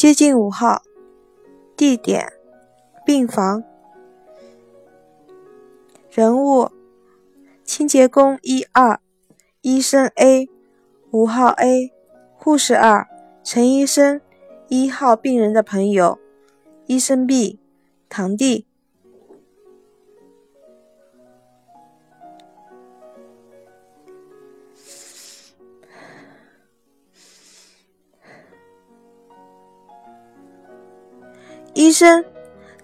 接近五号，地点病房，人物清洁工一二，医生 A，五号 A，护士二，陈医生，一号病人的朋友，医生 B，堂弟。医生，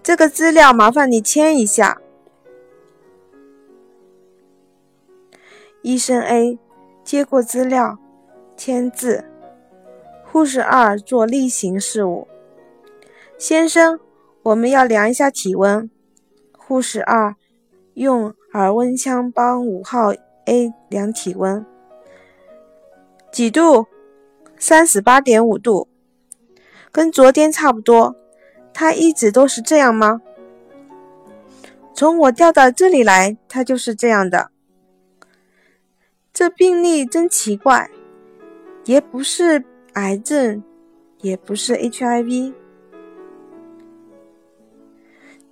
这个资料麻烦你签一下。医生 A 接过资料，签字。护士二做例行事务。先生，我们要量一下体温。护士二用耳温枪帮五号 A 量体温，几度？三十八点五度，跟昨天差不多。他一直都是这样吗？从我调到这里来，他就是这样的。这病例真奇怪，也不是癌症，也不是 HIV，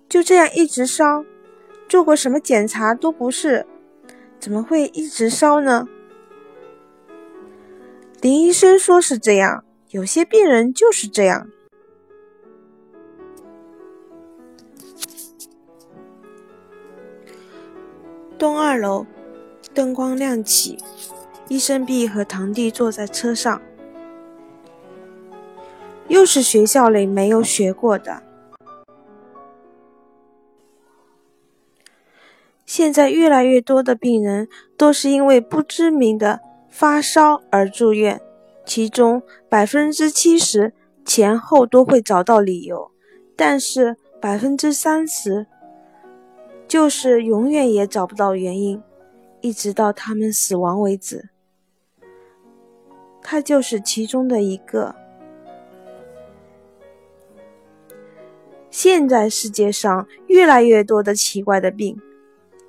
就这样一直烧，做过什么检查都不是，怎么会一直烧呢？林医生说是这样，有些病人就是这样。东二楼，灯光亮起，医生 B 和堂弟坐在车上，又是学校里没有学过的。现在越来越多的病人都是因为不知名的发烧而住院，其中百分之七十前后都会找到理由，但是百分之三十。就是永远也找不到原因，一直到他们死亡为止。他就是其中的一个。现在世界上越来越多的奇怪的病，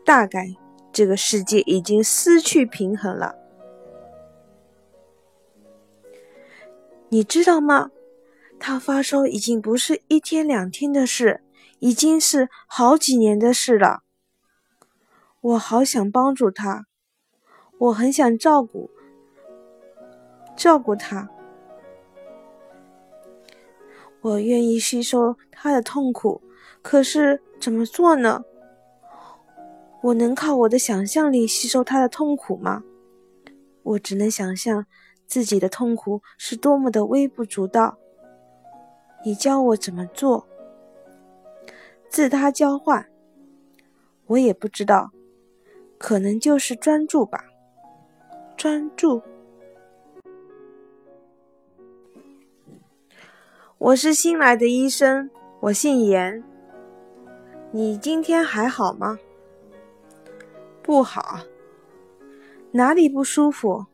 大概这个世界已经失去平衡了。你知道吗？他发烧已经不是一天两天的事。已经是好几年的事了。我好想帮助他，我很想照顾照顾他，我愿意吸收他的痛苦。可是怎么做呢？我能靠我的想象力吸收他的痛苦吗？我只能想象自己的痛苦是多么的微不足道。你教我怎么做？自他交换，我也不知道，可能就是专注吧。专注。我是新来的医生，我姓严。你今天还好吗？不好。哪里不舒服？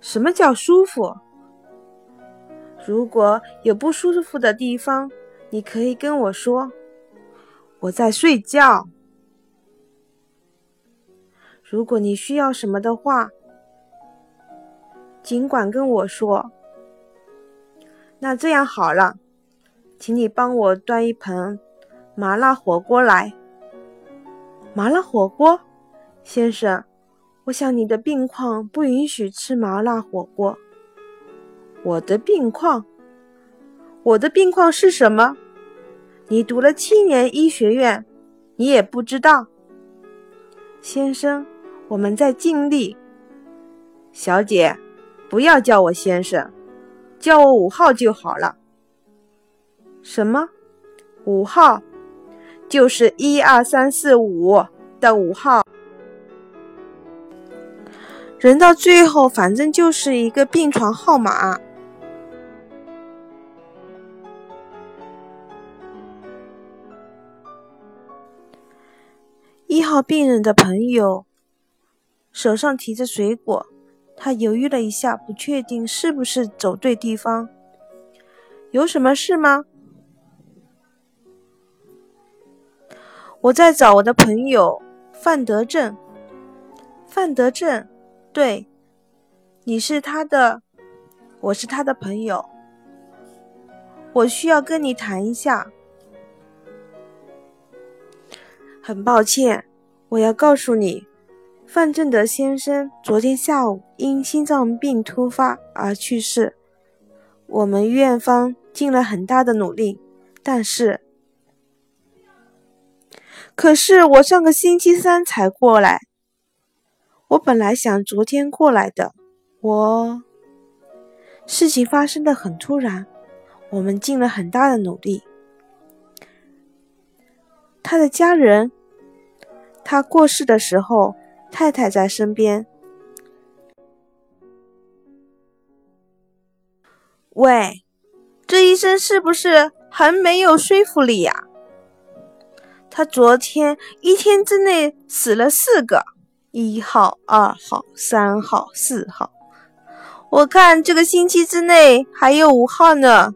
什么叫舒服？如果有不舒服的地方。你可以跟我说，我在睡觉。如果你需要什么的话，尽管跟我说。那这样好了，请你帮我端一盆麻辣火锅来。麻辣火锅，先生，我想你的病况不允许吃麻辣火锅。我的病况，我的病况是什么？你读了七年医学院，你也不知道，先生，我们在尽力。小姐，不要叫我先生，叫我五号就好了。什么？五号？就是一二三四五的五号。人到最后，反正就是一个病床号码。一号病人的朋友手上提着水果，他犹豫了一下，不确定是不是走对地方。有什么事吗？我在找我的朋友范德正。范德正，对，你是他的，我是他的朋友。我需要跟你谈一下。很抱歉，我要告诉你，范正德先生昨天下午因心脏病突发而去世。我们院方尽了很大的努力，但是，可是我上个星期三才过来。我本来想昨天过来的，我事情发生的很突然。我们尽了很大的努力。他的家人，他过世的时候，太太在身边。喂，这医生是不是很没有说服力呀？他昨天一天之内死了四个，一号、二号、三号、四号，我看这个星期之内还有五号呢。